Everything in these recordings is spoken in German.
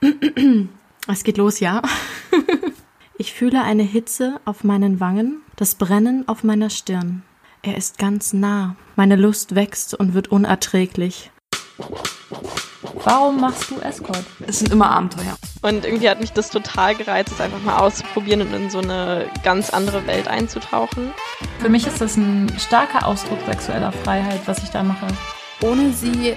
Es geht los, ja. Ich fühle eine Hitze auf meinen Wangen, das Brennen auf meiner Stirn. Er ist ganz nah. Meine Lust wächst und wird unerträglich. Warum machst du Escort? Es sind immer Abenteuer. Und irgendwie hat mich das total gereizt, es einfach mal auszuprobieren und in so eine ganz andere Welt einzutauchen. Für mich ist das ein starker Ausdruck sexueller Freiheit, was ich da mache. Ohne sie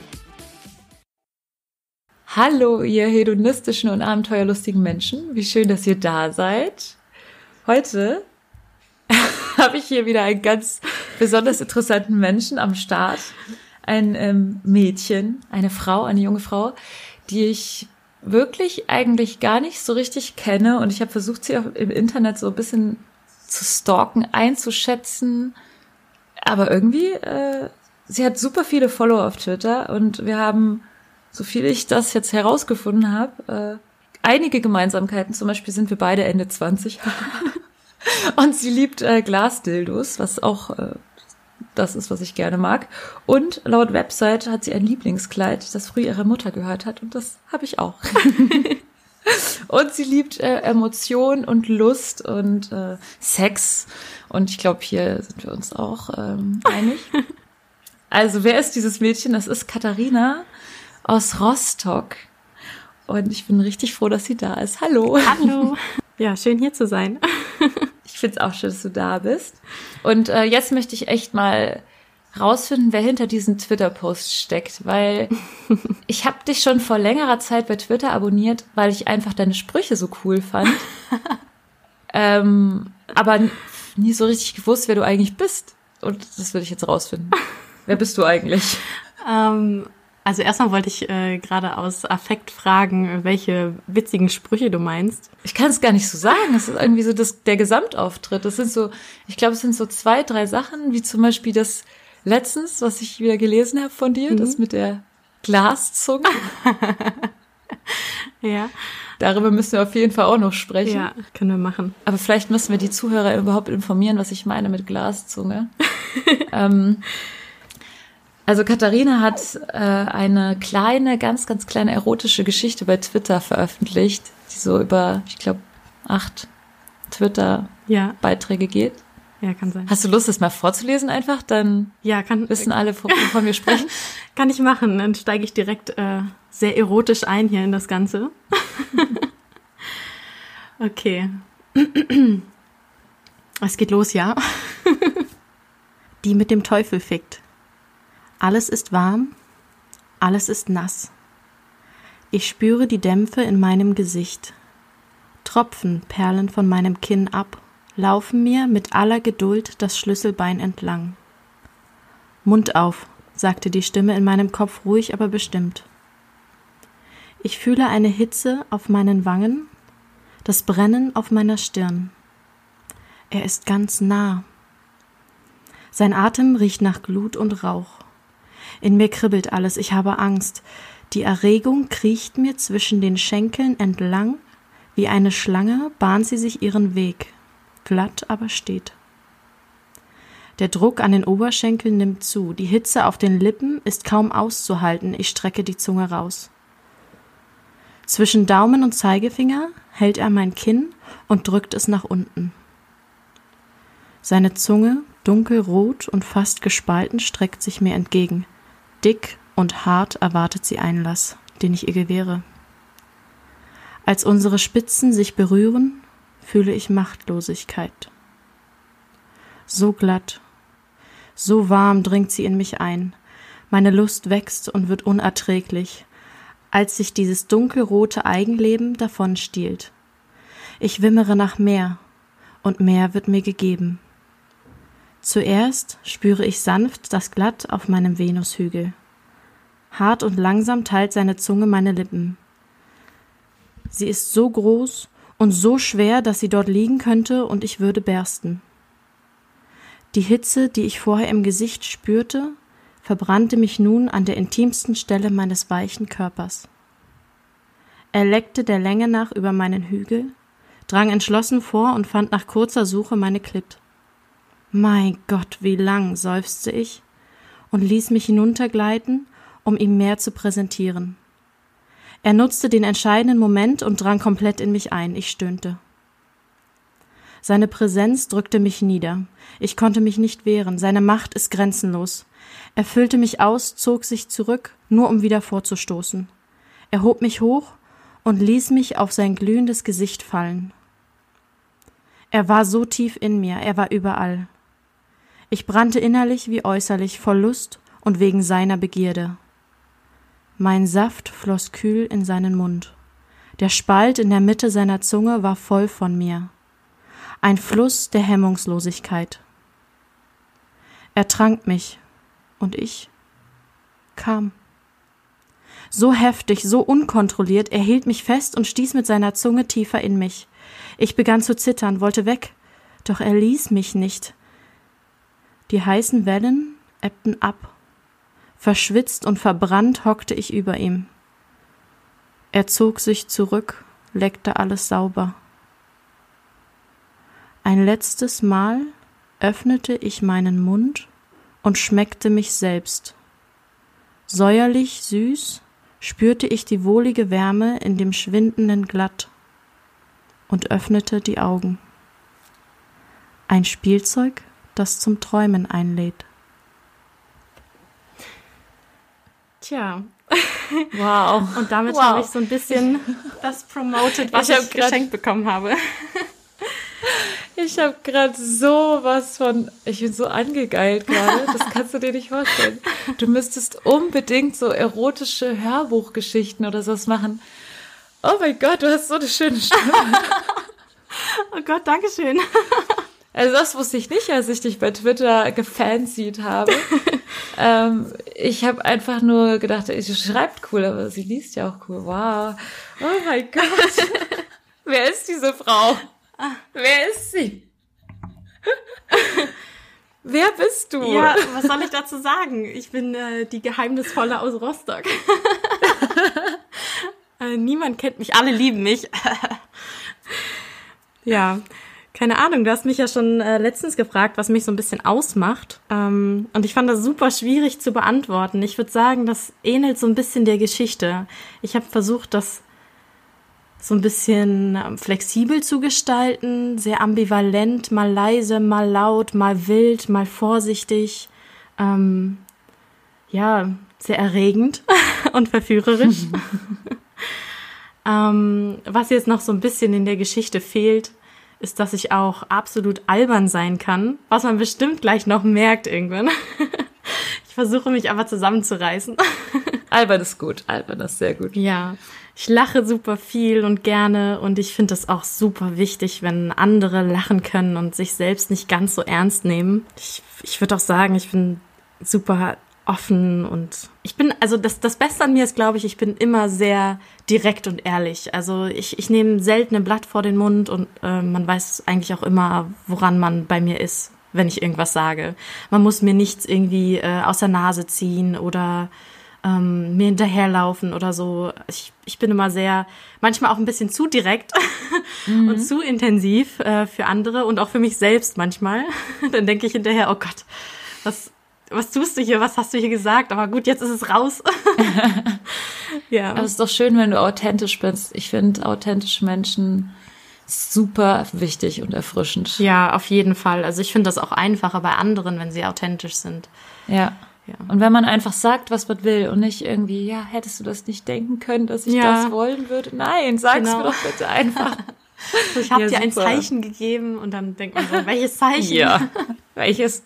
Hallo, ihr hedonistischen und abenteuerlustigen Menschen. Wie schön, dass ihr da seid. Heute habe ich hier wieder einen ganz besonders interessanten Menschen am Start. Ein ähm, Mädchen, eine Frau, eine junge Frau, die ich wirklich eigentlich gar nicht so richtig kenne. Und ich habe versucht, sie auch im Internet so ein bisschen zu stalken, einzuschätzen. Aber irgendwie, äh, sie hat super viele Follower auf Twitter und wir haben so viel ich das jetzt herausgefunden habe, äh, einige Gemeinsamkeiten. Zum Beispiel sind wir beide Ende 20. und sie liebt äh, Glasdildos, was auch äh, das ist, was ich gerne mag. Und laut Website hat sie ein Lieblingskleid, das früher ihrer Mutter gehört hat. Und das habe ich auch. und sie liebt äh, Emotion und Lust und äh, Sex. Und ich glaube, hier sind wir uns auch ähm, einig. Also, wer ist dieses Mädchen? Das ist Katharina aus Rostock. Und ich bin richtig froh, dass sie da ist. Hallo. Hallo. Ja, schön hier zu sein. ich finde es auch schön, dass du da bist. Und äh, jetzt möchte ich echt mal rausfinden, wer hinter diesem Twitter-Post steckt, weil ich habe dich schon vor längerer Zeit bei Twitter abonniert, weil ich einfach deine Sprüche so cool fand. ähm, aber nie so richtig gewusst, wer du eigentlich bist. Und das würde ich jetzt rausfinden. wer bist du eigentlich? Ähm, also erstmal wollte ich äh, gerade aus Affekt fragen, welche witzigen Sprüche du meinst. Ich kann es gar nicht so sagen. Es ist irgendwie so das, der Gesamtauftritt. Das sind so, ich glaube, es sind so zwei, drei Sachen, wie zum Beispiel das letztens, was ich wieder gelesen habe von dir, mhm. das mit der Glaszunge. ja. Darüber müssen wir auf jeden Fall auch noch sprechen. Ja, können wir machen. Aber vielleicht müssen wir die Zuhörer überhaupt informieren, was ich meine mit Glaszunge. ähm, also Katharina hat äh, eine kleine, ganz, ganz kleine erotische Geschichte bei Twitter veröffentlicht, die so über, ich glaube, acht Twitter-Beiträge ja. geht. Ja, kann sein. Hast du Lust, das mal vorzulesen einfach? Dann ja, kann, wissen alle, wovon wir sprechen. kann ich machen. Dann steige ich direkt äh, sehr erotisch ein hier in das Ganze. okay. es geht los, ja. Die mit dem Teufel fickt. Alles ist warm, alles ist nass. Ich spüre die Dämpfe in meinem Gesicht. Tropfen perlen von meinem Kinn ab, laufen mir mit aller Geduld das Schlüsselbein entlang. Mund auf, sagte die Stimme in meinem Kopf ruhig, aber bestimmt. Ich fühle eine Hitze auf meinen Wangen, das Brennen auf meiner Stirn. Er ist ganz nah. Sein Atem riecht nach Glut und Rauch. In mir kribbelt alles, ich habe Angst. Die Erregung kriecht mir zwischen den Schenkeln entlang, wie eine Schlange bahnt sie sich ihren Weg, glatt aber steht. Der Druck an den Oberschenkeln nimmt zu, die Hitze auf den Lippen ist kaum auszuhalten, ich strecke die Zunge raus. Zwischen Daumen und Zeigefinger hält er mein Kinn und drückt es nach unten. Seine Zunge, dunkelrot und fast gespalten, streckt sich mir entgegen. Dick und hart erwartet sie Einlass, den ich ihr gewähre. Als unsere Spitzen sich berühren, fühle ich Machtlosigkeit. So glatt, so warm dringt sie in mich ein, meine Lust wächst und wird unerträglich, als sich dieses dunkelrote Eigenleben davonstiehlt. Ich wimmere nach mehr, und mehr wird mir gegeben. Zuerst spüre ich sanft das Glatt auf meinem Venushügel. Hart und langsam teilt seine Zunge meine Lippen. Sie ist so groß und so schwer, dass sie dort liegen könnte und ich würde bersten. Die Hitze, die ich vorher im Gesicht spürte, verbrannte mich nun an der intimsten Stelle meines weichen Körpers. Er leckte der Länge nach über meinen Hügel, drang entschlossen vor und fand nach kurzer Suche meine Klit. Mein Gott, wie lang, seufzte ich und ließ mich hinuntergleiten, um ihm mehr zu präsentieren. Er nutzte den entscheidenden Moment und drang komplett in mich ein. Ich stöhnte. Seine Präsenz drückte mich nieder. Ich konnte mich nicht wehren. Seine Macht ist grenzenlos. Er füllte mich aus, zog sich zurück, nur um wieder vorzustoßen. Er hob mich hoch und ließ mich auf sein glühendes Gesicht fallen. Er war so tief in mir, er war überall. Ich brannte innerlich wie äußerlich vor Lust und wegen seiner Begierde. Mein Saft floss kühl in seinen Mund. Der Spalt in der Mitte seiner Zunge war voll von mir. Ein Fluss der Hemmungslosigkeit. Er trank mich, und ich kam. So heftig, so unkontrolliert, er hielt mich fest und stieß mit seiner Zunge tiefer in mich. Ich begann zu zittern, wollte weg, doch er ließ mich nicht. Die heißen Wellen ebbten ab. Verschwitzt und verbrannt hockte ich über ihm. Er zog sich zurück, leckte alles sauber. Ein letztes Mal öffnete ich meinen Mund und schmeckte mich selbst. Säuerlich süß spürte ich die wohlige Wärme in dem schwindenden Glatt und öffnete die Augen. Ein Spielzeug, das zum Träumen einlädt. Tja. Wow. Und damit Wow. habe ich so ein bisschen das promoted, was Ich ich, geschenkt bekommen habe. Ich habe gerade so was von, ich bin so angegeilt gerade, das kannst du dir nicht vorstellen. Du müsstest unbedingt so erotische Hörbuchgeschichten oder sowas machen. Oh mein Gott, du hast so eine schöne Stimme. Oh Gott, Dankeschön. Also das wusste ich nicht, als ich dich bei Twitter gefancied habe. ähm, ich habe einfach nur gedacht, sie schreibt cool, aber sie liest ja auch cool. Wow. Oh mein Gott. Wer ist diese Frau? Wer ist sie? Wer bist du? Ja, was soll ich dazu sagen? Ich bin äh, die Geheimnisvolle aus Rostock. äh, niemand kennt mich, alle lieben mich. ja, keine Ahnung, du hast mich ja schon äh, letztens gefragt, was mich so ein bisschen ausmacht. Ähm, und ich fand das super schwierig zu beantworten. Ich würde sagen, das ähnelt so ein bisschen der Geschichte. Ich habe versucht, das so ein bisschen ähm, flexibel zu gestalten, sehr ambivalent, mal leise, mal laut, mal wild, mal vorsichtig. Ähm, ja, sehr erregend und verführerisch. ähm, was jetzt noch so ein bisschen in der Geschichte fehlt, ist, dass ich auch absolut albern sein kann, was man bestimmt gleich noch merkt irgendwann. ich versuche mich aber zusammenzureißen. Albert ist gut. Albert ist sehr gut. Ja, ich lache super viel und gerne und ich finde es auch super wichtig, wenn andere lachen können und sich selbst nicht ganz so ernst nehmen. Ich, ich würde auch sagen, ich bin super offen und ich bin, also das, das Beste an mir ist, glaube ich, ich bin immer sehr direkt und ehrlich. Also ich, ich nehme selten ein Blatt vor den Mund und äh, man weiß eigentlich auch immer, woran man bei mir ist, wenn ich irgendwas sage. Man muss mir nichts irgendwie äh, aus der Nase ziehen oder ähm, mir hinterherlaufen oder so. Ich, ich bin immer sehr, manchmal auch ein bisschen zu direkt und zu intensiv äh, für andere und auch für mich selbst manchmal. Dann denke ich hinterher, oh Gott, was, was tust du hier, was hast du hier gesagt? Aber gut, jetzt ist es raus. ja. Aber es ist doch schön, wenn du authentisch bist. Ich finde authentische Menschen super wichtig und erfrischend. ja, auf jeden Fall. Also ich finde das auch einfacher bei anderen, wenn sie authentisch sind. Ja. Ja. Und wenn man einfach sagt, was man will und nicht irgendwie, ja, hättest du das nicht denken können, dass ich Ja. das wollen würde? Nein, sag's Genau. mir doch bitte einfach. Ich habe Ja, dir ein super. Zeichen gegeben und dann denkt man so, welches Zeichen? Ja. Welches?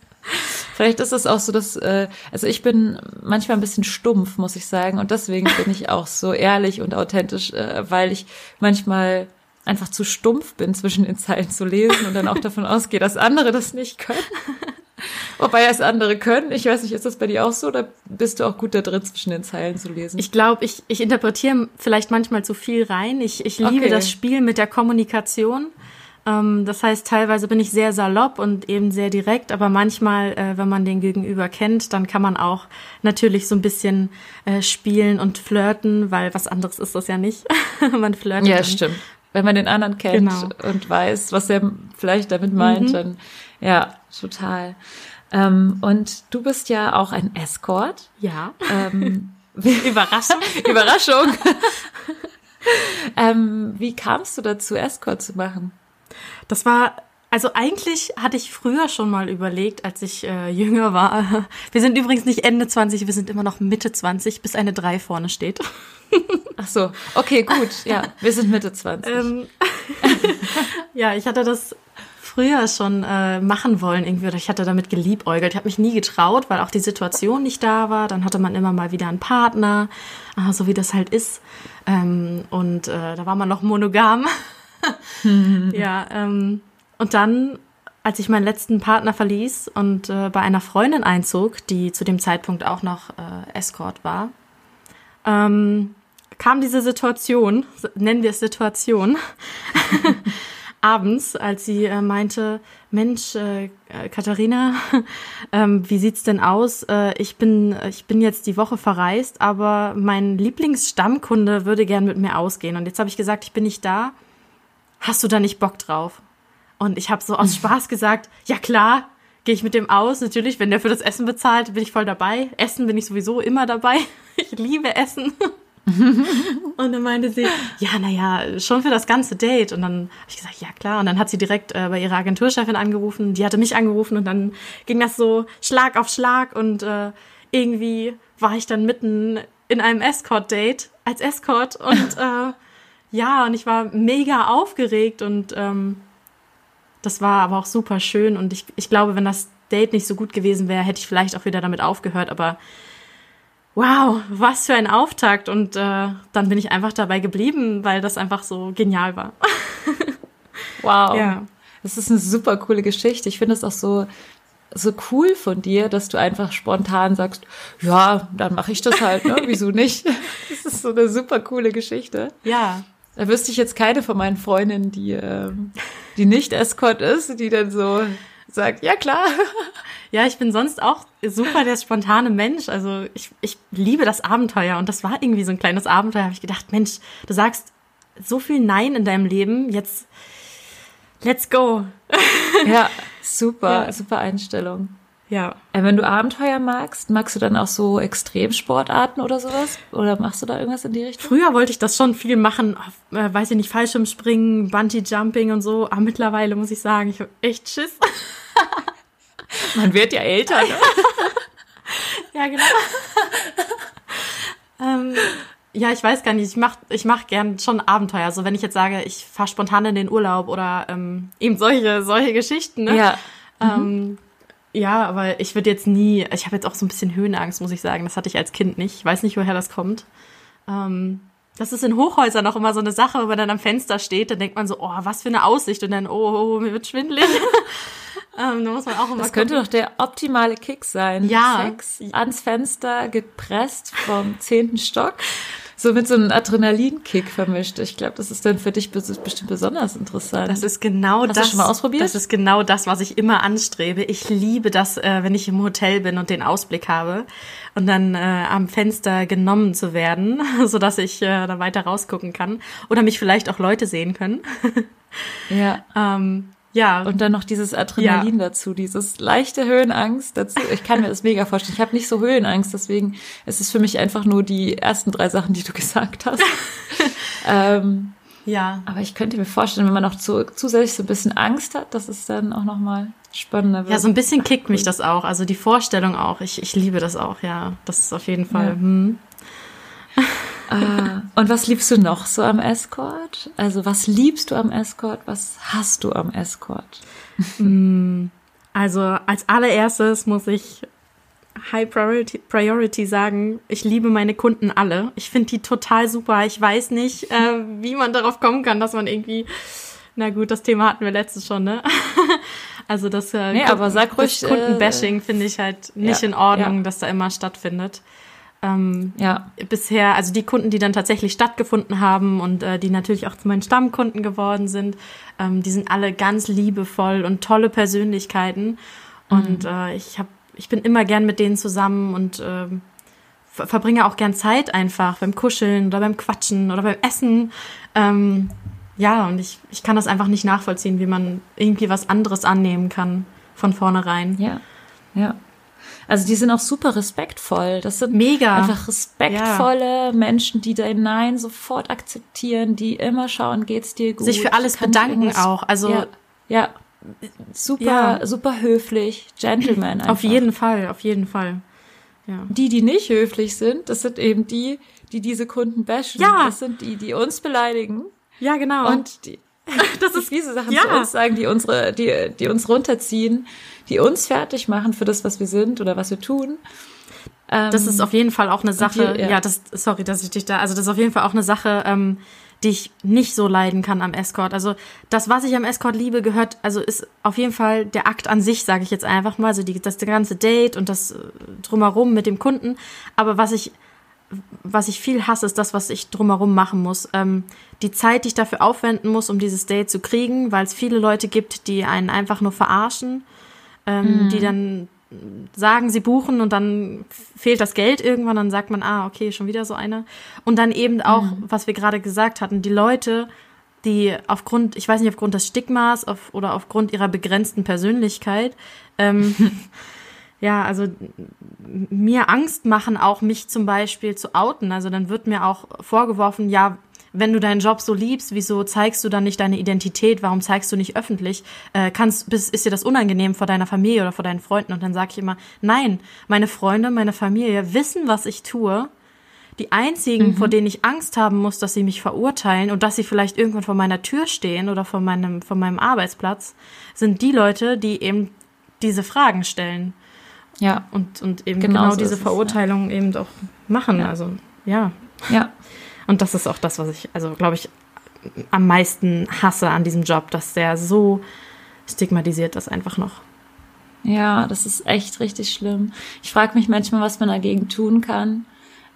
Vielleicht ist es auch so, dass, äh, also ich bin manchmal ein bisschen stumpf, muss ich sagen. Und deswegen bin ich auch so ehrlich und authentisch, äh, weil ich manchmal einfach zu stumpf bin, zwischen den Zeilen zu lesen und dann auch davon ausgehe, dass andere das nicht können. Wobei es andere können. Ich weiß nicht, ist das bei dir auch so oder bist du auch gut da drin, zwischen den Zeilen zu lesen? Ich glaube, ich, ich interpretiere vielleicht manchmal zu viel rein. Ich, ich liebe Okay. das Spiel mit der Kommunikation. Ähm, das heißt, teilweise bin ich sehr salopp und eben sehr direkt, aber manchmal, äh, wenn man den Gegenüber kennt, dann kann man auch natürlich so ein bisschen äh, spielen und flirten, weil was anderes ist das ja nicht. man flirtet. ja, dann. stimmt. Wenn man den anderen kennt Genau. und weiß, was er vielleicht damit meint, Mhm. dann ja, total. Ähm, und du bist ja auch ein Escort. Ja. Ähm, Überraschung. Überraschung. ähm, wie kamst du dazu, Escort zu machen? Das war, also eigentlich hatte ich früher schon mal überlegt, als ich äh, jünger war. Wir sind übrigens nicht Ende 20, wir sind immer noch Mitte 20, bis eine 3 vorne steht. Ach so, okay, gut. Ja, wir sind Mitte 20. Ähm, ja, ich hatte das früher schon äh, machen wollen irgendwie oder ich hatte damit geliebäugelt. Ich habe mich nie getraut, weil auch die Situation nicht da war. Dann hatte man immer mal wieder einen Partner, ah, so wie das halt ist. Ähm, und äh, da war man noch monogam. ja, ähm, und dann, als ich meinen letzten Partner verließ und äh, bei einer Freundin einzog, die zu dem Zeitpunkt auch noch äh, Escort war, ähm, kam diese Situation, nennen wir es Situation, abends, als sie äh, meinte, Mensch, äh, äh, Katharina, ähm, wie sieht's denn aus? Äh, ich bin, ich bin jetzt die Woche verreist, aber mein Lieblingsstammkunde würde gern mit mir ausgehen. Und jetzt habe ich gesagt, ich bin nicht da. Hast du da nicht Bock drauf? Und ich habe so aus Spaß gesagt, ja klar, gehe ich mit dem aus. Natürlich, wenn der für das Essen bezahlt, bin ich voll dabei. Essen bin ich sowieso immer dabei. Ich liebe Essen. Und dann meinte sie, ja, naja, schon für das ganze Date. Und dann habe ich gesagt, ja klar. Und dann hat sie direkt äh, bei ihrer Agenturchefin angerufen. Die hatte mich angerufen und dann ging das so Schlag auf Schlag. Und äh, irgendwie war ich dann mitten in einem Escort-Date als Escort. Und äh, ja, und ich war mega aufgeregt und ähm, das war aber auch super schön. Und ich, ich glaube, wenn das Date nicht so gut gewesen wäre, hätte ich vielleicht auch wieder damit aufgehört. Aber wow, was für ein Auftakt. Und äh, dann bin ich einfach dabei geblieben, weil das einfach so genial war. Wow. Ja. Das ist eine super coole Geschichte. Ich finde es auch so, so cool von dir, dass du einfach spontan sagst, ja, dann mache ich das halt, ne? Wieso nicht? Das ist so eine super coole Geschichte. Ja. Da wüsste ich jetzt keine von meinen Freundinnen, die, ähm, die nicht Escort ist, die dann so sagt, ja klar. Ja, ich bin sonst auch super der spontane Mensch. Also ich, ich liebe das Abenteuer und das war irgendwie so ein kleines Abenteuer. Habe ich gedacht, Mensch, du sagst so viel Nein in deinem Leben, jetzt let's go. Ja, super, Ja. super Einstellung. Ja. Äh, wenn du Abenteuer magst, magst du dann auch so Extremsportarten oder sowas? Oder machst du da irgendwas in die Richtung? Früher wollte ich das schon viel machen, auf, äh, weiß ich nicht, Fallschirmspringen, Bungee Jumping und so. Aber mittlerweile muss ich sagen, ich habe echt Schiss. Man wird ja älter, ne? Ja, genau. ähm, ja, ich weiß gar nicht. Ich mach, ich mach gern schon Abenteuer. Also wenn ich jetzt sage, ich fahre spontan in den Urlaub oder ähm, eben solche, solche Geschichten. Ne? Ja. Ähm, ja, aber ich würde jetzt nie, ich habe jetzt auch so ein bisschen Höhenangst, muss ich sagen. Das hatte ich als Kind nicht. Ich weiß nicht, woher das kommt. Ähm, das ist in Hochhäusern noch immer so eine Sache, wenn man dann am Fenster steht, dann denkt man so, oh, was für eine Aussicht. Und dann, oh, oh mir wird schwindelig. ähm, da muss man auch immer Das könnte gucken. doch der optimale Kick sein. Ja. Sex ans Fenster gepresst vom zehnten Stock. So mit so einem Adrenalinkick vermischt. Ich glaube, das ist dann für dich bes- bestimmt besonders interessant. Das ist genau Hast du das. schon mal ausprobiert? Das ist genau das, was ich immer anstrebe. Ich liebe das, äh, wenn ich im Hotel bin und den Ausblick habe und dann äh, am Fenster genommen zu werden, so dass ich äh, da weiter rausgucken kann oder mich vielleicht auch Leute sehen können. ja. ähm, ja, Und dann noch dieses Adrenalin dazu, dieses leichte Höhenangst dazu. Ich kann mir das mega vorstellen. Ich habe nicht so Höhenangst, deswegen ist es für mich einfach nur die ersten drei Sachen, die du gesagt hast. ähm, ja, aber ich könnte mir vorstellen, wenn man noch zu, zusätzlich so ein bisschen Angst hat, dass es dann auch nochmal spannender wird. ja, so ein bisschen kickt mich das auch. Also die Vorstellung auch. Ich, ich liebe das auch. Ja, das ist auf jeden Fall. Ja. Hm. Ah, und was liebst du noch so am Escort? Also was liebst du am Escort? Was hast du am Escort? Also als allererstes muss ich High Priority, Priority sagen, ich liebe meine Kunden alle. Ich finde die total super. Ich weiß nicht, äh, wie man darauf kommen kann, dass man irgendwie, na gut, das Thema hatten wir letztens schon, ne? Also das äh, Nee, aber sag ruhig, das Kundenbashing äh, finde ich halt nicht ja, in Ordnung, ja. dass da immer stattfindet. Ähm, Ja, bisher, also die Kunden, die dann tatsächlich stattgefunden haben und äh, die natürlich auch zu meinen Stammkunden geworden sind, ähm, die sind alle ganz liebevoll und tolle Persönlichkeiten. Und äh, ich hab, ich bin immer gern mit denen zusammen und ver verbringe auch gern Zeit einfach beim Kuscheln oder beim Quatschen oder beim Essen. Ähm, ja, und ich, ich kann das einfach nicht nachvollziehen, wie man irgendwie was anderes annehmen kann von vornherein. ja, ja. Also die sind auch super respektvoll. Das sind Mega. einfach respektvolle Menschen, die dein Nein sofort akzeptieren, die immer schauen, geht's dir gut. Sich für alles Kann bedanken auch. Also ja, ja. super, Ja. super höflich, Gentleman. Einfach. auf jeden Fall, auf jeden Fall. Ja. Die, die nicht höflich sind, das sind eben die, die diese Kunden bashen. Ja. Das sind die, die uns beleidigen Ja, genau. und die, das ist diese Sachen Ja. zu uns sagen, die unsere, die, die uns runterziehen, die uns fertig machen für das, was wir sind oder was wir tun. Ähm, das ist auf jeden Fall auch eine Sache, die- ja. ja. das, sorry, dass ich dich da, also das ist auf jeden Fall auch eine Sache, ähm, die ich nicht so leiden kann am Escort. Also das, was ich am Escort liebe, gehört, also ist auf jeden Fall der Akt an sich, sage ich jetzt einfach mal, also die, das ganze Date und das äh, drumherum mit dem Kunden. Aber was ich, was ich viel hasse, ist das, was ich drumherum machen muss. Ähm, die Zeit, die ich dafür aufwenden muss, um dieses Date zu kriegen, weil es viele Leute gibt, die einen einfach nur verarschen, ähm, die dann sagen, sie buchen und dann fehlt das Geld irgendwann, dann sagt man, ah, okay, schon wieder so eine. Und dann eben auch, was wir gerade gesagt hatten, die Leute, die aufgrund, ich weiß nicht, aufgrund des Stigmas auf, oder aufgrund ihrer begrenzten Persönlichkeit, ähm, ja, also mir Angst machen, auch mich zum Beispiel zu outen. Also dann wird mir auch vorgeworfen, ja, wenn du deinen Job so liebst, wieso zeigst du dann nicht deine Identität? Warum zeigst du nicht öffentlich? Äh, kannst, bist, ist dir das unangenehm vor deiner Familie oder vor deinen Freunden? Und dann sage ich immer, nein, meine Freunde, meine Familie wissen, was ich tue. Die einzigen, vor denen ich Angst haben muss, dass sie mich verurteilen und dass sie vielleicht irgendwann vor meiner Tür stehen oder vor meinem, vor meinem Arbeitsplatz, sind die Leute, die eben diese Fragen stellen ja, und, und eben Genau genau, diese es, ja. Verurteilung eben auch machen. Ja. Also ja. ja. Und das ist auch das, was ich, also glaube ich, am meisten hasse an diesem Job, dass der so stigmatisiert ist einfach noch. Ja, das ist echt richtig schlimm. Ich frage mich manchmal, was man dagegen tun kann.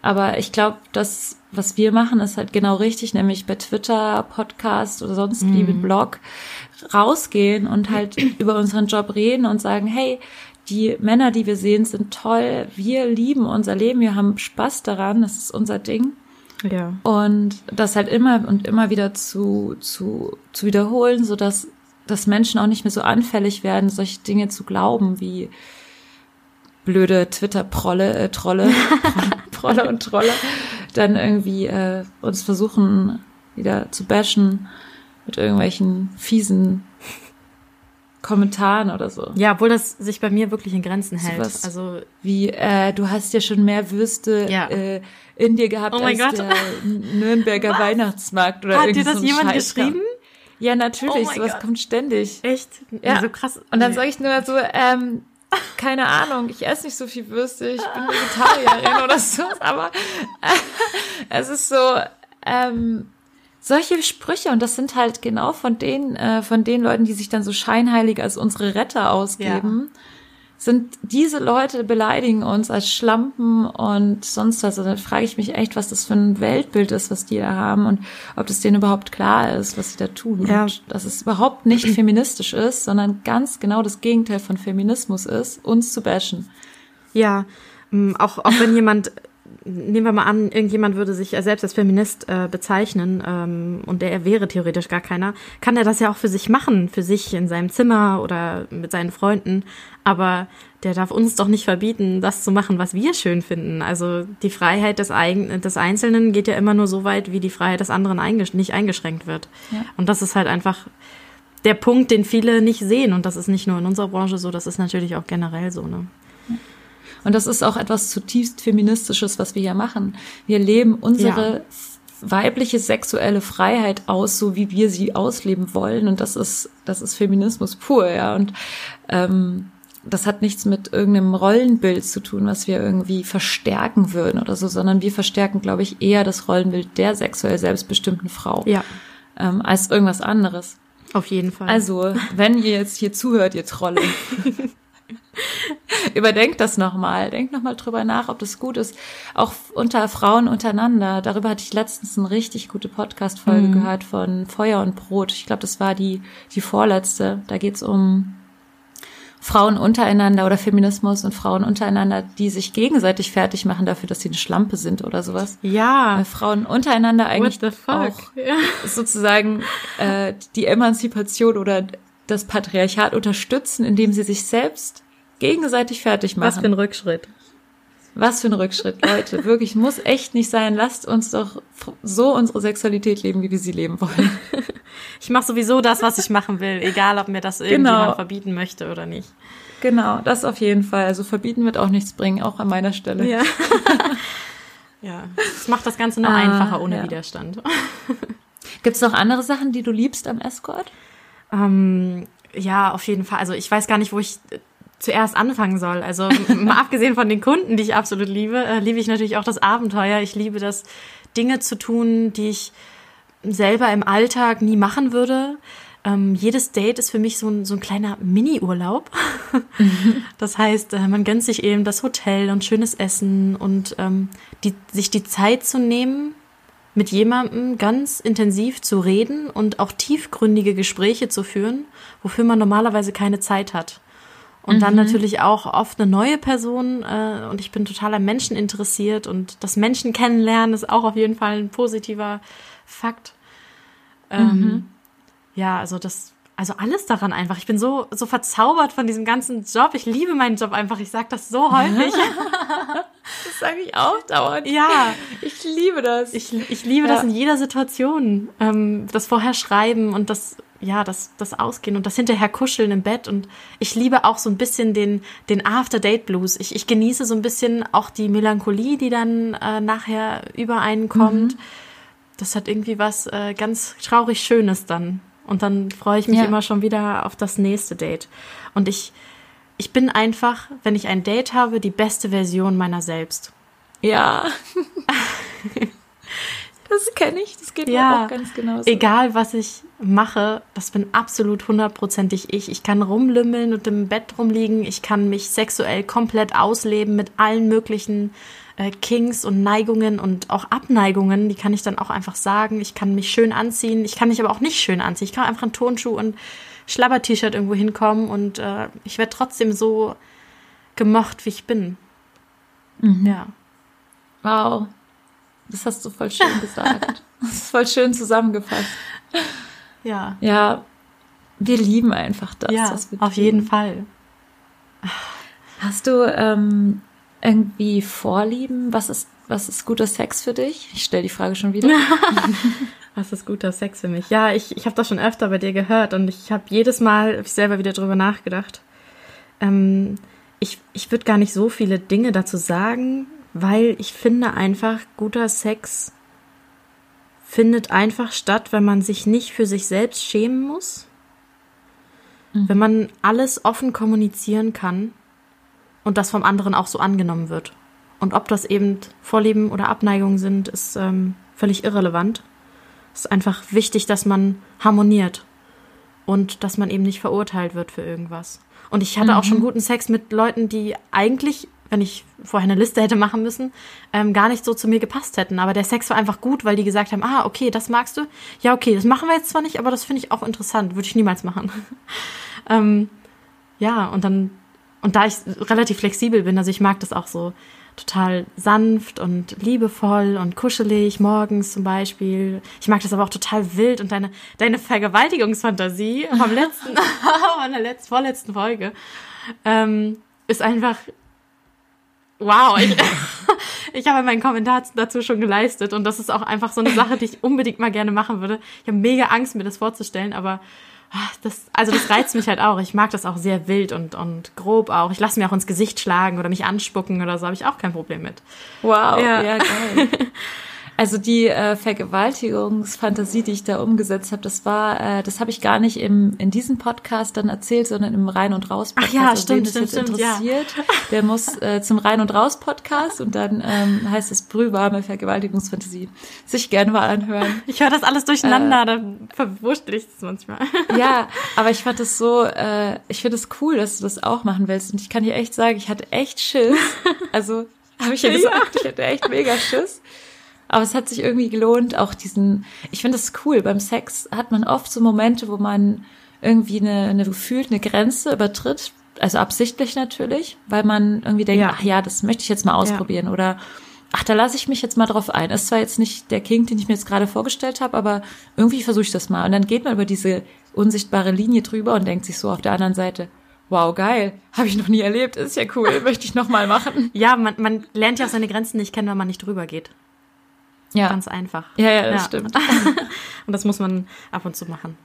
Aber ich glaube, das, was wir machen, ist halt genau richtig, nämlich bei Twitter, Podcast oder sonst wie mit Blog rausgehen und halt über unseren Job reden und sagen, hey, die Männer, die wir sehen, sind toll. Wir lieben unser Leben. Wir haben Spaß daran. Das ist unser Ding. Ja. Und das halt immer und immer wieder zu, zu, zu wiederholen, so dass, dass Menschen auch nicht mehr so anfällig werden, solche Dinge zu glauben, wie blöde Twitter-Prolle, äh, Trolle, Prolle und Trolle, dann irgendwie äh, uns versuchen, wieder zu bashen mit irgendwelchen fiesen Kommentaren oder so. Ja, obwohl das sich bei mir wirklich in Grenzen hält. Sowas Also Wie, äh, du hast ja schon mehr Würste Ja. äh, in dir gehabt Oh als Gott. der Nürnberger Weihnachtsmarkt oder hat dir das so jemand Scheißkram. geschrieben? Ja, natürlich, Oh sowas Gott. kommt ständig. Echt? Ja. So krass. Und dann sage ich nur so, ähm, keine Ahnung, ich esse nicht so viel Würste, ich bin Vegetarierin oder so, aber äh, es ist so, ähm, solche Sprüche und das sind halt genau von den, äh, von den Leuten, die sich dann so scheinheilig als unsere Retter ausgeben, sind diese Leute beleidigen uns als Schlampen und sonst was. Also da frage ich mich echt, was das für ein Weltbild ist, was die da haben und ob das denen überhaupt klar ist, was sie da tun. Ja. Und dass es überhaupt nicht feministisch ist, sondern ganz genau das Gegenteil von Feminismus ist, uns zu bashen. Ja, ähm, auch, auch wenn jemand, nehmen wir mal an, irgendjemand würde sich selbst als Feminist äh, bezeichnen ähm, und der wäre theoretisch gar keiner, kann er das ja auch für sich machen, für sich in seinem Zimmer oder mit seinen Freunden. Aber der darf uns doch nicht verbieten, das zu machen, was wir schön finden. Also die Freiheit des, Eigen des Einzelnen geht ja immer nur so weit, wie die Freiheit des anderen eingesch nicht eingeschränkt wird. Ja. Und das ist halt einfach der Punkt, den viele nicht sehen. Und das ist nicht nur in unserer Branche so, das ist natürlich auch generell so. Ne? Und das ist auch etwas zutiefst feministisches, was wir hier machen. Wir leben unsere Ja. weibliche sexuelle Freiheit aus, so wie wir sie ausleben wollen. Und das ist, das ist Feminismus pur, ja. Und ähm, das hat nichts mit irgendeinem Rollenbild zu tun, was wir irgendwie verstärken würden oder so, sondern wir verstärken, glaube ich, eher das Rollenbild der sexuell selbstbestimmten Frau Ja. ähm, als irgendwas anderes. Auf jeden Fall. Also, wenn ihr jetzt hier zuhört, ihr Trolle, überdenkt das nochmal. Denkt nochmal drüber nach, ob das gut ist. Auch unter Frauen untereinander. Darüber hatte ich letztens eine richtig gute Podcast-Folge Mhm. gehört von Feuer und Brot. Ich glaube, das war die, die vorletzte. Da geht's um Frauen untereinander oder Feminismus und Frauen untereinander, die sich gegenseitig fertig machen dafür, dass sie eine Schlampe sind oder sowas. ja. Weil Frauen untereinander eigentlich What the fuck? auch sozusagen äh, die Emanzipation oder das Patriarchat unterstützen, indem sie sich selbst gegenseitig fertig machen. Was für ein Rückschritt. Was für ein Rückschritt, Leute. Wirklich, muss echt nicht sein. Lasst uns doch so unsere Sexualität leben, wie wir sie leben wollen. Ich mache sowieso das, was ich machen will, egal ob mir das irgendjemand Genau. verbieten möchte oder nicht. Genau, das auf jeden Fall. Also verbieten wird auch nichts bringen, auch an meiner Stelle. Ja. ja. Das macht das Ganze nur Ah, einfacher ohne ja. Widerstand. Gibt's noch andere Sachen, die du liebst am Escort? Ähm, ja, auf jeden Fall. Also ich weiß gar nicht, wo ich zuerst anfangen soll. Also mal abgesehen von den Kunden, die ich absolut liebe, äh, liebe ich natürlich auch das Abenteuer. Ich liebe das, Dinge zu tun, die ich selber im Alltag nie machen würde. Ähm, jedes Date ist für mich so ein, so ein kleiner Mini-Urlaub. Das heißt, äh, man gönnt sich eben das Hotel und schönes Essen und ähm, die, sich die Zeit zu nehmen, mit jemandem ganz intensiv zu reden und auch tiefgründige Gespräche zu führen, wofür man normalerweise keine Zeit hat. Und dann natürlich auch oft eine neue Person äh, und ich bin total an Menschen interessiert und das Menschen kennenlernen ist auch auf jeden Fall ein positiver Fakt. Ähm, Ja, also das, also alles daran einfach. Ich bin so, so verzaubert von diesem ganzen Job. Ich liebe meinen Job einfach. Ich sage das so häufig. Das sage ich auch dauernd. ja. Ich liebe das. Ich, ich liebe das Ja. in jeder Situation. Ähm, das vorher schreiben und das, ja, das, das Ausgehen und das hinterher kuscheln im Bett. Und ich liebe auch so ein bisschen den, den After-Date-Blues. Ich, ich genieße so ein bisschen auch die Melancholie, die dann äh, nachher über einen kommt. Das hat irgendwie was äh, ganz traurig Schönes dann. Und dann freue ich mich Ja. immer schon wieder auf das nächste Date. Und ich, ich bin einfach, wenn ich ein Date habe, die beste Version meiner selbst. Ja. das kenne ich, das geht mir Ja. auch ganz genauso. Egal, was ich mache, das bin absolut hundertprozentig ich. Ich kann rumlümmeln und im Bett rumliegen. Ich kann mich sexuell komplett ausleben mit allen möglichen äh, Kings und Neigungen und auch Abneigungen. Die kann ich dann auch einfach sagen. Ich kann mich schön anziehen. Ich kann mich aber auch nicht schön anziehen. Ich kann einfach in Turnschuh und Schlabber-T-Shirt irgendwo hinkommen und äh, ich werde trotzdem so gemocht, wie ich bin. Ja. Wow. Das hast du voll schön gesagt. Das ist voll schön zusammengefasst. Ja. Ja, wir lieben einfach das, ja, was wir auf tun. jeden Fall. Hast du ähm, irgendwie Vorlieben? Was ist, was ist guter Sex für dich? Ich stelle die Frage schon wieder. Was ist guter Sex für mich? Ja, ich, ich habe das schon öfter bei dir gehört und ich habe jedes Mal ich selber wieder drüber nachgedacht. Ähm, ich ich würde gar nicht so viele Dinge dazu sagen, weil ich finde einfach, guter Sex findet einfach statt, wenn man sich nicht für sich selbst schämen muss, wenn man alles offen kommunizieren kann und das vom anderen auch so angenommen wird. Und ob das eben Vorlieben oder Abneigungen sind, ist ähm, völlig irrelevant. Es ist einfach wichtig, dass man harmoniert und dass man eben nicht verurteilt wird für irgendwas. Und ich hatte auch schon guten Sex mit Leuten, die eigentlich, wenn ich vorher eine Liste hätte machen müssen, ähm, gar nicht so zu mir gepasst hätten. Aber der Sex war einfach gut, weil die gesagt haben, ah, okay, das magst du. Ja, okay, das machen wir jetzt zwar nicht, aber das finde ich auch interessant. Würde ich niemals machen. ähm, ja, und dann, und da ich relativ flexibel bin, also ich mag das auch so total sanft und liebevoll und kuschelig, morgens zum Beispiel. Ich mag das aber auch total wild und deine, deine Vergewaltigungsfantasie vom letzten, von der letzten, vorletzten Folge, ähm, ist einfach, wow, ich, ich habe meinen Kommentar dazu schon geleistet und das ist auch einfach so eine Sache, die ich unbedingt mal gerne machen würde. Ich habe mega Angst, mir das vorzustellen, aber ah, das, also das reizt mich halt auch. Ich mag das auch sehr wild und, und grob auch. Ich lasse mir auch ins Gesicht schlagen oder mich anspucken oder so, habe ich auch kein Problem mit. Wow, Ja. ja, geil. Also die äh, Vergewaltigungsfantasie, die ich da umgesetzt habe, das war, äh, das habe ich gar nicht im in diesem Podcast dann erzählt, sondern im Rein und Raus Podcast. Ach ja, Also stimmt, das stimmt, jetzt stimmt, ja. interessiert, der muss äh, zum Rein und Raus Podcast und dann ähm, heißt es brühwarme Vergewaltigungsfantasie. Sich gerne mal anhören. Ich höre das alles durcheinander, dann verwurschtel ich das manchmal. Ja, aber ich fand es so, äh, ich finde es cool, dass du das auch machen willst. Und ich kann dir echt sagen, ich hatte echt Schiss. Also, habe ich ja gesagt, ich hatte echt mega Schiss. Aber es hat sich irgendwie gelohnt, auch diesen, ich finde es cool, beim Sex hat man oft so Momente, wo man irgendwie eine, eine gefühlt eine Grenze übertritt, also absichtlich natürlich, weil man irgendwie denkt, Ja. ach ja, das möchte ich jetzt mal ausprobieren oder ach, da lasse ich mich jetzt mal drauf ein. Ist zwar jetzt nicht der King, den ich mir jetzt gerade vorgestellt habe, aber irgendwie versuche ich das mal. Und dann geht man über diese unsichtbare Linie drüber und denkt sich so auf der anderen Seite, wow, geil, habe ich noch nie erlebt, ist ja cool, möchte ich noch mal machen. Ja, man, man lernt ja auch seine Grenzen nicht kennen, wenn man nicht drüber geht. Ja, Ganz einfach. ja, ja, das Ja. stimmt. Und das muss man ab und zu machen.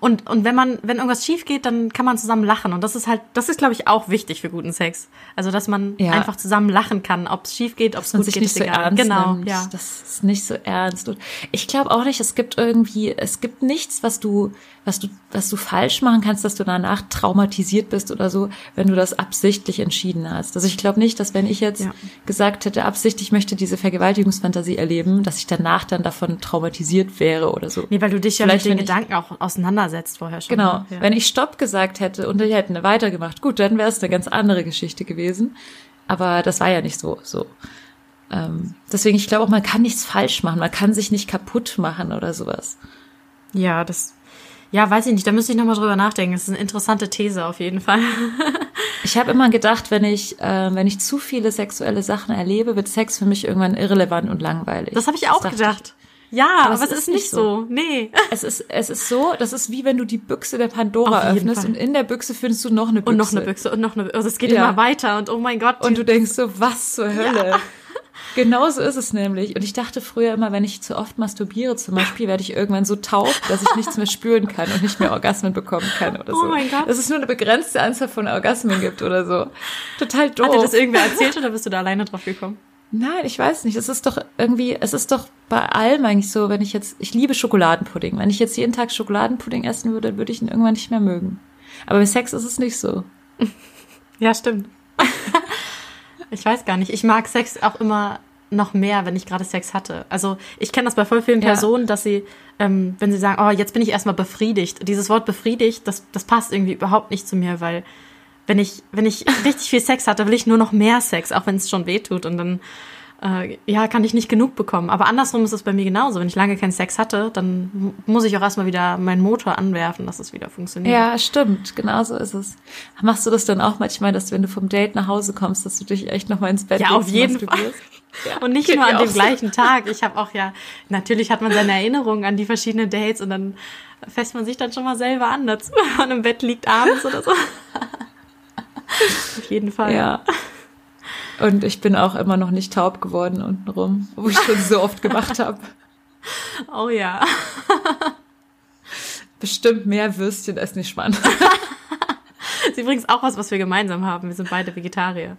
Und, und wenn man, wenn irgendwas schief geht, dann kann man zusammen lachen. Und das ist halt, das ist, glaube ich, auch wichtig für guten Sex. Also, dass man Ja. einfach zusammen lachen kann, ob es schief geht, ob es gut sich geht, nicht ist so egal. ernst genau, nimmt. ja. Das ist nicht so ernst. Und ich glaube auch nicht, es gibt irgendwie, es gibt nichts, was du, was du, was du falsch machen kannst, dass du danach traumatisiert bist oder so, wenn du das absichtlich entschieden hast. Also ich glaube nicht, dass wenn ich jetzt Ja. gesagt hätte, absichtlich möchte diese Vergewaltigungsfantasie erleben, dass ich danach dann davon traumatisiert wäre oder so. Nee, weil du dich ja Vielleicht, mit den Gedanken auch auseinandersetzt vorher schon. Genau. Ja. Wenn ich Stopp gesagt hätte und die hätten weitergemacht, gut, dann wäre es eine ganz andere Geschichte gewesen. Aber das war ja nicht so. so. Ähm, deswegen, ich glaube auch, man kann nichts falsch machen. Man kann sich nicht kaputt machen oder sowas. ja, das, ja, weiß ich nicht, da müsste ich nochmal drüber nachdenken. Das ist eine interessante These auf jeden Fall. Ich habe immer gedacht, wenn ich, äh, wenn ich zu viele sexuelle Sachen erlebe, wird Sex für mich irgendwann irrelevant und langweilig. Das habe ich auch dachte gedacht. Ja, aber, es es ist nicht so. Nee. Es ist, es ist so, das ist wie wenn du die Büchse der Pandora öffnest Fall. und in der Büchse findest du noch eine Büchse. Und noch eine Büchse und noch eine Büchse. Also es geht Ja. immer weiter und oh mein Gott. Und du denkst so, was zur Hölle? Genau so ist es nämlich. Und ich dachte früher immer, wenn ich zu oft masturbiere zum Beispiel, werde ich irgendwann so taub, dass ich nichts mehr spüren kann und nicht mehr Orgasmen bekommen kann oder so. Oh mein Gott. Dass es nur eine begrenzte Anzahl von Orgasmen gibt oder so. Total doof. Hat dir das irgendwer erzählt oder bist du da alleine drauf gekommen? Nein, ich weiß nicht. Es ist doch irgendwie, es ist doch bei allem eigentlich so, wenn ich jetzt, ich liebe Schokoladenpudding. Wenn ich jetzt jeden Tag Schokoladenpudding essen würde, würde ich ihn irgendwann nicht mehr mögen. Aber bei Sex ist es nicht so. Ja, stimmt. ich weiß gar nicht. Ich mag Sex auch immer noch mehr, wenn ich gerade Sex hatte. Also ich kenne das bei voll vielen Ja. Personen, dass sie, ähm, wenn sie sagen, oh, jetzt bin ich erstmal befriedigt. Dieses Wort befriedigt, das, das passt irgendwie überhaupt nicht zu mir, weil wenn ich, wenn ich richtig viel Sex hatte, will ich nur noch mehr Sex, auch wenn es schon weh tut. Und dann äh, ja, kann ich nicht genug bekommen. Aber andersrum ist es bei mir genauso. Wenn ich lange keinen Sex hatte, dann mu- muss ich auch erstmal wieder meinen Motor anwerfen, dass es wieder funktioniert. Ja, stimmt. Genau so ist es. Machst du das dann auch manchmal, dass wenn du vom Date nach Hause kommst, dass du dich echt nochmal ins Bett Ja, auf jeden masturbierst? Und nicht nur an dem so. gleichen Tag. Ich habe auch ja, natürlich hat man seine Erinnerungen an die verschiedenen Dates und dann fässt man sich dann schon mal selber an dazu, wenn man im Bett liegt abends oder so. Auf jeden Fall. Ja. Und ich bin auch immer noch nicht taub geworden untenrum, wo ich schon so oft gemacht habe. Oh ja. Bestimmt mehr Würstchen als nicht spannend. Das ist übrigens auch was, was wir gemeinsam haben. Wir sind beide Vegetarier.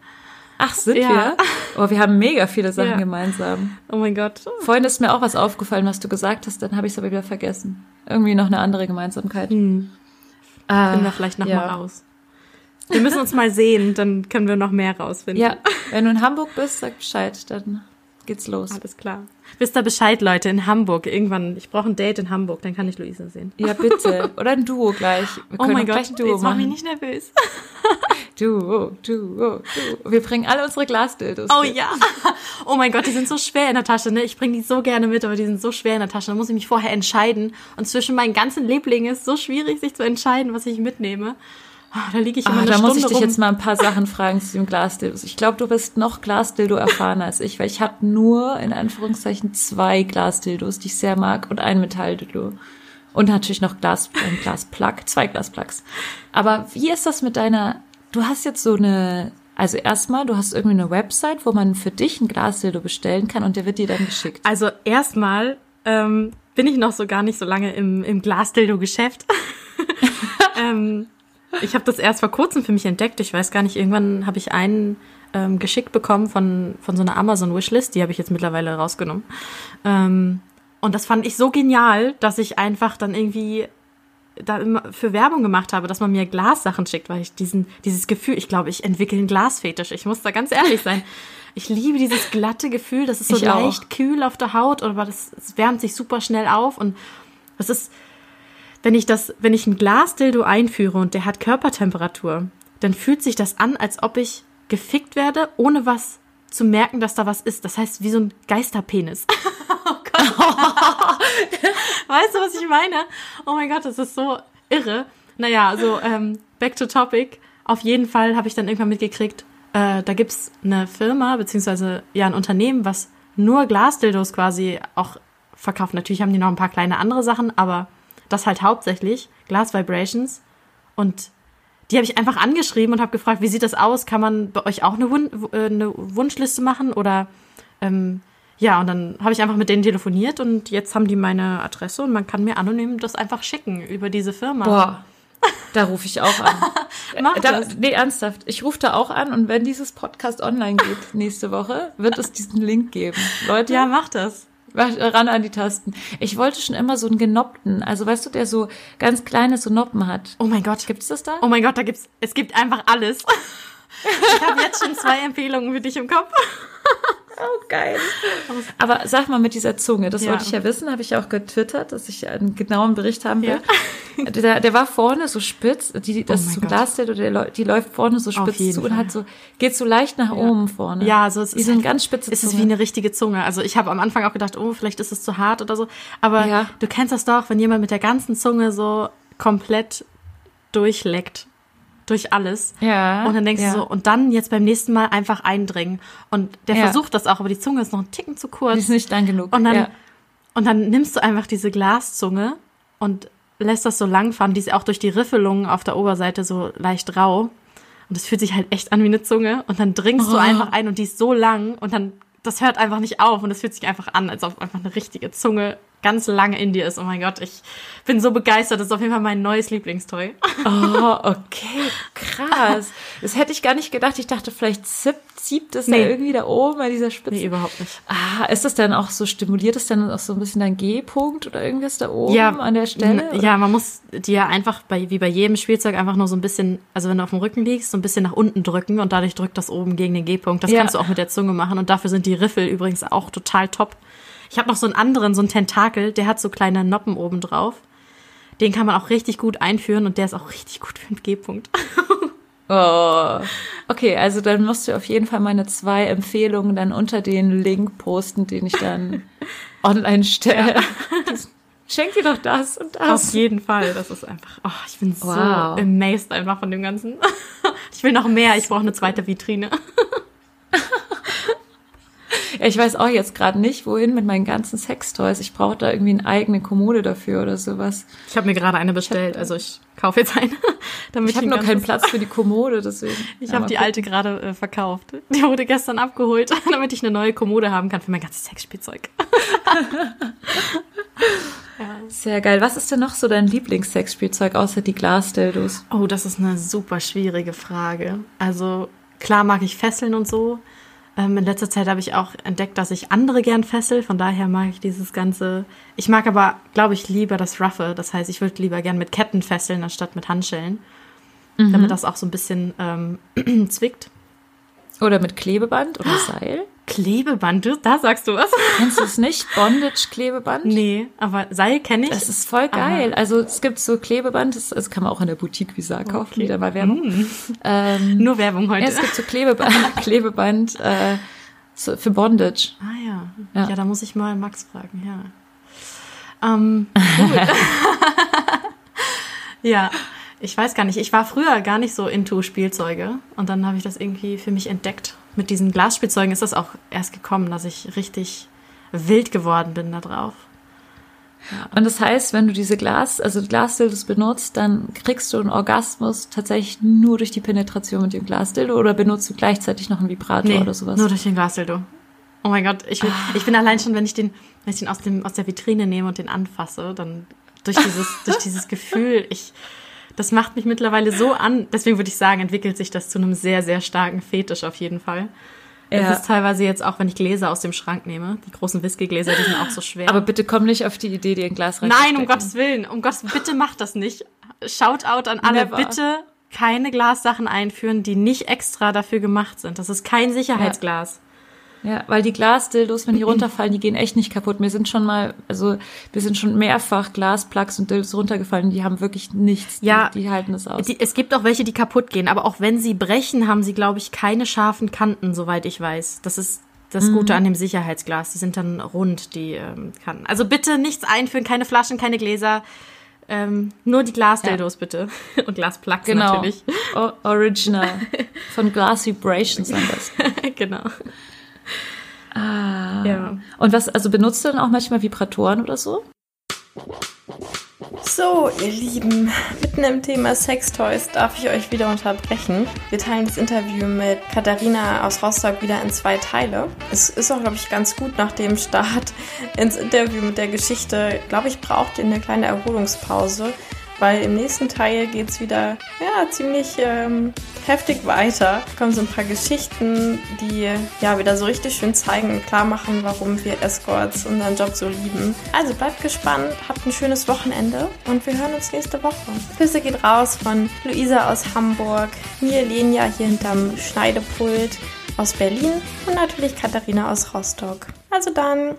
Ach, sind Ja. wir? Oh, wir haben mega viele Sachen Ja. gemeinsam. Oh mein Gott. Vorhin ist mir auch was aufgefallen, was du gesagt hast, dann habe ich es aber wieder vergessen. Irgendwie noch eine andere Gemeinsamkeit. Hm. Ah, Finden wir vielleicht noch ja. mal raus. Wir müssen uns mal sehen, dann können wir noch mehr rausfinden. Ja, wenn du in Hamburg bist, sag Bescheid, dann geht's los. Alles klar. Wisst ihr Bescheid, Leute, in Hamburg. Irgendwann, ich brauche ein Date in Hamburg, dann kann ich Luisa sehen. Ja, bitte. Oder ein Duo gleich. Wir Oh mein Gott, gleich ein Duo jetzt mach mich nicht nervös. Duo, Duo, Duo. Wir bringen alle unsere Glasdildos. Oh mit. ja. Oh mein Gott, die sind so schwer in der Tasche, ne? Ich bringe die so gerne mit, aber die sind so schwer in der Tasche. Da muss ich mich vorher entscheiden. Und zwischen meinen ganzen Lieblingen ist es so schwierig, sich zu entscheiden, was ich mitnehme. Ah, Da liege ich immer Ah, eine da Stunde muss ich dich rum. jetzt mal ein paar Sachen fragen zu dem Glasdildos. Ich glaube, du bist noch Glasdildo erfahrener als ich, weil ich habe nur in Anführungszeichen zwei Glasdildos, die ich sehr mag, und ein Metalldildo. Und natürlich noch Glas, ein Glasplug, zwei Glasplugs. Aber wie ist das mit deiner, du hast jetzt so eine, also erstmal, du hast irgendwie eine Website, wo man für dich ein Glasdildo bestellen kann und der wird dir dann geschickt. Also erstmal ähm, bin ich noch so gar nicht so lange im, im Glasdildo-Geschäft. ähm, Ich habe das erst vor kurzem für mich entdeckt. Ich weiß gar nicht, irgendwann habe ich einen ähm, geschickt bekommen von, von so einer Amazon-Wishlist. Die habe ich jetzt mittlerweile rausgenommen. Ähm, und das fand ich so genial, dass ich einfach dann irgendwie da immer für Werbung gemacht habe, dass man mir Glassachen schickt, weil ich diesen, dieses Gefühl, ich glaube, ich entwickle einen Glasfetisch. Ich muss da ganz ehrlich sein. Ich liebe dieses glatte Gefühl, das ist so Ich auch. leicht kühl auf der Haut, aber das, es wärmt sich super schnell auf und das ist, wenn ich das, wenn ich ein Glasdildo einführe und der hat Körpertemperatur, dann fühlt sich das an, als ob ich gefickt werde, ohne was zu merken, dass da was ist. Das heißt, wie so ein Geisterpenis. oh Gott. weißt du, was ich meine? Oh mein Gott, das ist so irre. Naja, also ähm, back to topic. Auf jeden Fall habe ich dann irgendwann mitgekriegt, äh, da gibt's eine Firma, beziehungsweise ja ein Unternehmen, was nur Glasdildos quasi auch verkauft. Natürlich haben die noch ein paar kleine andere Sachen, aber das halt hauptsächlich, Glass Vibrations. Und die habe ich einfach angeschrieben und habe gefragt, wie sieht das aus? Kann man bei euch auch eine, Wun äh, eine Wunschliste machen? Oder ähm, ja, und dann habe ich einfach mit denen telefoniert und jetzt haben die meine Adresse und man kann mir anonym das einfach schicken über diese Firma. Boah. Da rufe ich auch an. Mach da, das. nee, ernsthaft. Ich rufe da auch an und wenn dieses Podcast online geht nächste Woche, wird es diesen Link geben. Leute, Ja, mach das. Mach- ran an die Tasten. Ich wollte schon immer so einen genoppten, also weißt du, der so ganz kleine so Noppen hat. Oh mein Gott. Gibt's das da? Oh mein Gott, da gibt's, es gibt einfach alles. Ich habe jetzt schon zwei Empfehlungen für dich im Kopf. Oh, geil. Aber sag mal mit dieser Zunge, das Ja. wollte ich ja wissen, habe ich ja auch getwittert, dass ich einen genauen Bericht haben will. Der, der war vorne so spitz, die, das Oh ist so ein Gott. Glasdildo, der die läuft vorne so spitz zu und hat so, geht so leicht nach oben vorne. Ja, also es wie ist so eine halt- ganz spitze Es ist wie eine richtige Zunge. Also ich habe am Anfang auch gedacht, oh, vielleicht ist es zu hart oder so. Aber Ja. du kennst das doch, wenn jemand mit der ganzen Zunge so komplett durchleckt. Durch alles. Ja, Und dann denkst ja. du so, und dann jetzt beim nächsten Mal einfach eindringen. Und der Ja. versucht das auch, aber die Zunge ist noch einen Ticken zu kurz. Die ist nicht lang genug. Und dann, ja. und dann nimmst du einfach diese Glaszunge und lässt das so langfahren. Die ist auch durch die Riffelungen auf der Oberseite so leicht rau. Und das fühlt sich halt echt an wie eine Zunge. Und dann dringst du Oh. einfach ein und die ist so lang und dann, das hört einfach nicht auf und es fühlt sich einfach an, als ob einfach eine richtige Zunge ganz lange in dir ist. Oh mein Gott, ich bin so begeistert. Das ist auf jeden Fall mein neues Lieblingstoy. Oh, okay, krass. Das hätte ich gar nicht gedacht. Ich dachte, vielleicht zieht, zieht es Nee. da irgendwie da oben bei dieser Spitze. Nee, überhaupt nicht. Ah, ist das dann auch so, stimuliert es dann auch so ein bisschen dein G-Punkt oder irgendwas da oben ja, an der Stelle? Ja, man muss die ja einfach bei, wie bei jedem Spielzeug einfach nur so ein bisschen, also wenn du auf dem Rücken liegst, so ein bisschen nach unten drücken und dadurch drückt das oben gegen den G-Punkt. Das Ja. kannst du auch mit der Zunge machen und dafür sind die Riffel übrigens auch total top. Ich habe noch so einen anderen, so einen Tentakel, der hat so kleine Noppen oben drauf. Den kann man auch richtig gut einführen und der ist auch richtig gut für den G-Punkt. Oh. Okay, also dann musst du auf jeden Fall meine zwei Empfehlungen dann unter den Link posten, den ich dann online stelle. Schenk dir doch das und Auf das. jeden Fall. Das ist einfach, oh, ich bin Wow. so amazed einfach von dem Ganzen. Ich will noch mehr, ich brauche eine zweite Vitrine. Ich weiß auch jetzt gerade nicht, wohin mit meinen ganzen Sextoys. Ich brauche da irgendwie eine eigene Kommode dafür oder sowas. Ich habe mir gerade eine bestellt, also ich kaufe jetzt eine. Damit Ich habe nur keinen Platz für die Kommode, deswegen. Ich Ja, habe die gucken. alte gerade äh, verkauft. Die wurde gestern abgeholt, damit ich eine neue Kommode haben kann für mein ganzes Sexspielzeug. Sehr geil. Was ist denn noch so dein Lieblingssexspielzeug außer die Glasdildos? Oh, das ist eine super schwierige Frage. Also klar mag ich Fesseln und so. Ähm, in letzter Zeit habe ich auch entdeckt, dass ich andere gern fessel. Von daher mag ich dieses ganze. Ich mag aber, glaube ich, lieber das Roughe. Das heißt, ich würde lieber gern mit Ketten fesseln anstatt mit Handschellen, damit das auch so ein bisschen ähm, zwickt. Oder mit Klebeband oder Seil? Klebeband, du, da sagst du was? Kennst du es nicht? Bondage-Klebeband? Nee, aber Seil kenne ich. Das ist voll geil. Also es gibt so Klebeband, das, das kann man auch in der Boutique Visa kaufen, wieder mal Werbung. Ähm, Nur Werbung heute. ja, es gibt so Klebeband, Klebeband äh, für Bondage. Ah ja. Ja. ja. da muss ich mal Max fragen, ja. Ähm, ja, ich weiß gar nicht. Ich war früher gar nicht so into Spielzeuge und dann habe ich das irgendwie für mich entdeckt. Mit diesen Glasspielzeugen ist das auch erst gekommen, dass ich richtig wild geworden bin da drauf. Und das heißt, wenn du diese Glas, also Glasdildos benutzt, dann kriegst du einen Orgasmus tatsächlich nur durch die Penetration mit dem Glasdildo oder benutzt du gleichzeitig noch einen Vibrator oder sowas? nur durch den Glasdildo. Oh mein Gott, ich, will, ich bin allein schon, wenn ich den, wenn ich den aus, dem, aus der Vitrine nehme und den anfasse, dann durch dieses, durch dieses Gefühl, ich, Das macht mich mittlerweile so an. Deswegen würde ich sagen, entwickelt sich das zu einem sehr, sehr starken Fetisch auf jeden Fall. Ja. Es ist teilweise jetzt auch, wenn ich Gläser aus dem Schrank nehme, die großen Whiskygläser, die sind auch so schwer. Aber bitte komm nicht auf die Idee, dir ein Glas rein Nein, um Gottes Willen, um Gottes bitte macht das nicht. Shoutout an alle, Never. bitte keine Glassachen einführen, die nicht extra dafür gemacht sind. Das ist kein Sicherheitsglas. Ja, weil die Glasdildos, wenn die runterfallen, die gehen echt nicht kaputt. Mir sind schon mal, also wir sind schon mehrfach Glasplugs und Dildos runtergefallen, die haben wirklich nichts. Ja. Die, die halten es aus. Die, es gibt auch welche, die kaputt gehen, aber auch wenn sie brechen, haben sie, glaube ich, keine scharfen Kanten, soweit ich weiß. Das ist das Mhm. Gute an dem Sicherheitsglas. Die sind dann rund, die ähm, Kanten. Also bitte nichts einführen, keine Flaschen, keine Gläser. Ähm, nur die Glasdildos bitte. Und Glasplugs genau. natürlich. O Original. Von Glass Vibrations am besten. genau. Ah. Ja. Und was, also benutzt du dann auch manchmal Vibratoren oder so? So, ihr Lieben, mitten im Thema Sextoys darf ich euch wieder unterbrechen. Wir teilen das Interview mit Katharina aus Rostock wieder in zwei Teile. Es ist auch, glaube ich, ganz gut nach dem Start ins Interview mit der Geschichte. Glaube ich, braucht ihr eine kleine Erholungspause, weil im nächsten Teil geht's wieder ja, ziemlich ähm, heftig weiter. Da kommen so ein paar Geschichten, die ja wieder so richtig schön zeigen und klar machen, warum wir Escorts unseren Job so lieben. Also bleibt gespannt, habt ein schönes Wochenende und wir hören uns nächste Woche. Küsse geht raus von Luisa aus Hamburg, mir Lenia hier hinterm Schneidepult aus Berlin und natürlich Katharina aus Rostock. Also dann,